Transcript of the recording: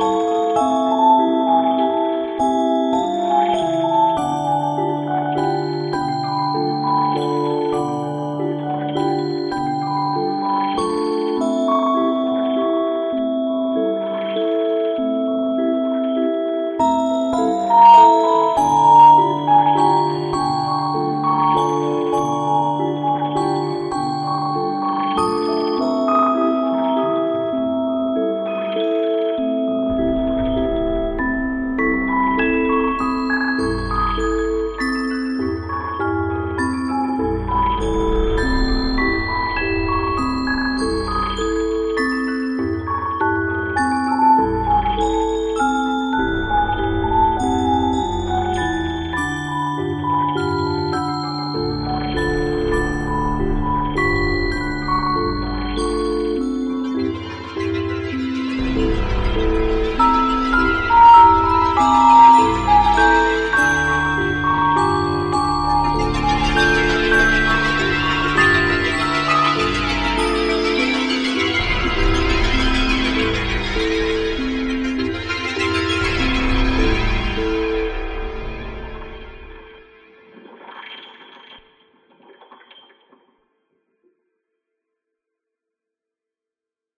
Bye.